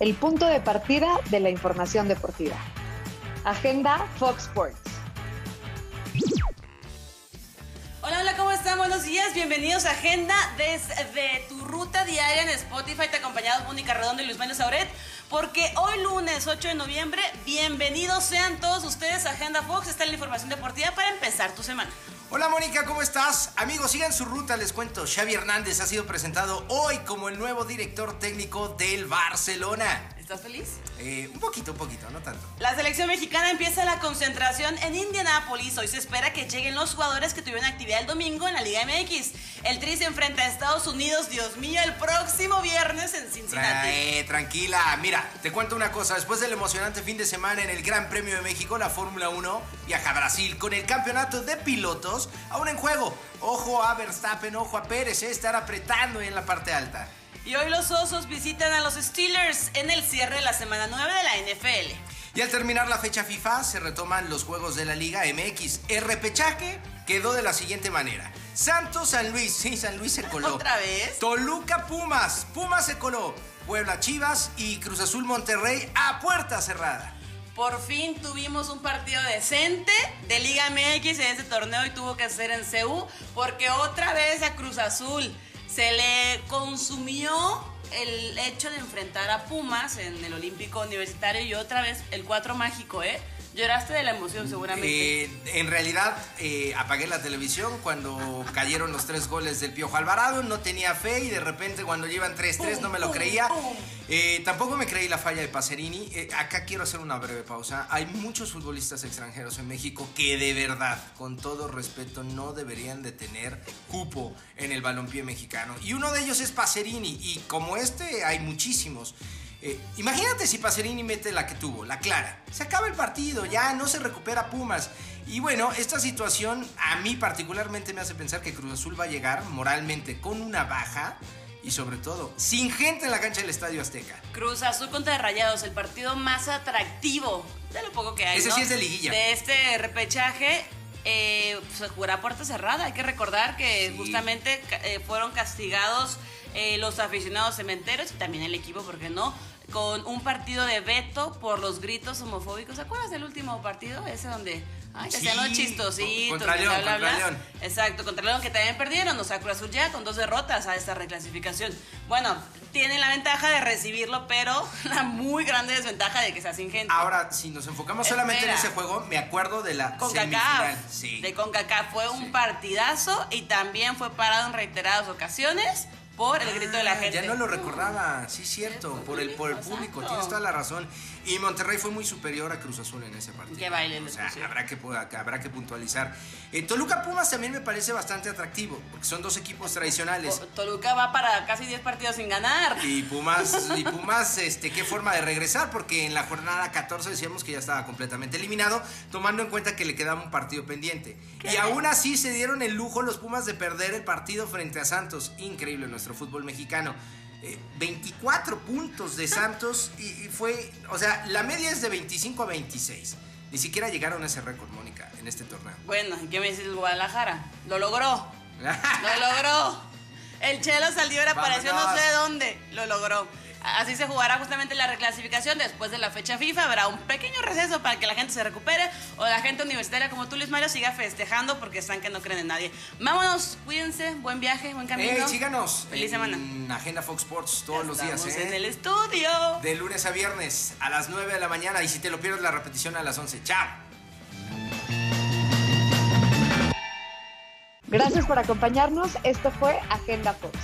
el punto de partida de la información deportiva. Agenda Fox Sports. Hola, hola, ¿cómo están? Buenos días, bienvenidos a Agenda desde tu ruta diaria en Spotify. Te acompañado Mónica Redondo y Luis Manuel Sauret. Porque hoy lunes 8 de noviembre, bienvenidos sean todos ustedes a Agenda Fox. Está la información deportiva para empezar tu semana. Hola Mónica, ¿cómo estás? Amigos, sigan su ruta, les cuento. Xavi Hernández ha sido presentado hoy como el nuevo director técnico del Barcelona. ¿Estás feliz? Eh, un poquito, un poquito, no tanto. La selección mexicana empieza la concentración en Indianápolis. Hoy se espera que lleguen los jugadores que tuvieron actividad el domingo en la Liga MX. El Tri se enfrenta a Estados Unidos, Dios mío, el próximo viernes en Cincinnati. Eh, tranquila, mira, te cuento una cosa. Después del emocionante fin de semana en el Gran Premio de México, la Fórmula 1 viaja a Brasil con el campeonato de pilotos aún en juego. Ojo a Verstappen, ojo a Pérez, eh, estar apretando en la parte alta. Y hoy los Osos visitan a los Steelers en el cierre de la semana 9 de la NFL. Y al terminar la fecha FIFA se retoman los juegos de la Liga MX. El repechaje quedó de la siguiente manera. Santos San Luis, sí, San Luis se coló. ¿Otra vez? Toluca Pumas, Pumas se coló. Puebla Chivas y Cruz Azul Monterrey a puerta cerrada. Por fin tuvimos un partido decente de Liga MX en este torneo y tuvo que ser en CU porque otra vez a Cruz Azul se le consumió el hecho de enfrentar a Pumas en el Olímpico Universitario y otra vez el cuatro mágico, ¿eh? Lloraste de la emoción seguramente. Eh, en realidad eh, apagué la televisión cuando cayeron los tres goles del Piojo Alvarado, no tenía fe y de repente cuando llevan 3-3 no me lo creía. Eh, tampoco me creí la falla de Pacerini. acá quiero hacer una breve pausa. Hay muchos futbolistas extranjeros en México que de verdad, con todo respeto, no deberían de tener cupo en el balompié mexicano. Y uno de ellos es Pacerini y como este hay muchísimos. Eh, imagínate si Pacerini mete la que tuvo, la clara. Se acaba el partido, ya no se recupera Pumas. Y bueno, esta situación a mí particularmente me hace pensar que Cruz Azul va a llegar moralmente con una baja y sobre todo sin gente en la cancha del Estadio Azteca. Cruz Azul contra Rayados, el partido más atractivo de lo poco que hay. Ese sí es de liguilla. De este repechaje. Eh, se jugará puerta cerrada. Hay que recordar que justamente eh, fueron castigados eh, los aficionados cementeros y también el equipo, porque no? Con un partido de veto por los gritos homofóbicos. ¿Se acuerdas del último partido? Ese donde Ay, que los chistositos. Contra León, contra León. Exacto, contra León, que también perdieron. O sea, Cruz Azul ya con dos derrotas a esta reclasificación. Bueno, tienen la ventaja de recibirlo, pero la muy grande desventaja de que sea sin gente. Ahora, si nos enfocamos solamente en ese juego, me acuerdo de la CONCACAF. Sí. De CONCACAF. Fue un partidazo y también fue parado en reiteradas ocasiones por el grito de la gente. Ya no lo recordaba, sí, cierto, por el, por el público, tienes toda la razón. Y Monterrey fue muy superior a Cruz Azul en ese partido. Qué baile. O sea, habrá que, habrá que puntualizar. Eh, Toluca Pumas también me parece bastante atractivo, porque son dos equipos tradicionales. Toluca va para casi 10 partidos sin ganar. Y Pumas, y Pumas, este, qué forma de regresar, porque en la jornada 14 decíamos que ya estaba completamente eliminado, tomando en cuenta que le quedaba un partido pendiente. Y aún así se dieron el lujo los Pumas de perder el partido frente a Santos. Increíble nuestro fútbol mexicano. 24 eh, puntos de Santos y, fue, o sea, la media es de 25 a 26. Ni siquiera llegaron a ese récord, Mónica, en este torneo. Bueno, ¿qué me dices el Guadalajara? Lo logró. lo logró. El Chelo salió y apareció no sé dónde. Lo logró. Así se jugará justamente la reclasificación después de la fecha FIFA. Habrá un pequeño receso para que la gente se recupere o la gente universitaria como tú, Luis Mario, siga festejando porque están que no creen en nadie. Vámonos, cuídense, buen viaje, buen camino. Hey, síganos. Feliz semana. En Agenda Fox Sports todos los días. ¿eh? en el estudio. De lunes a viernes a las 9 de la mañana y si te lo pierdes la repetición a las 11. Chao. Gracias por acompañarnos. Esto fue Agenda Fox.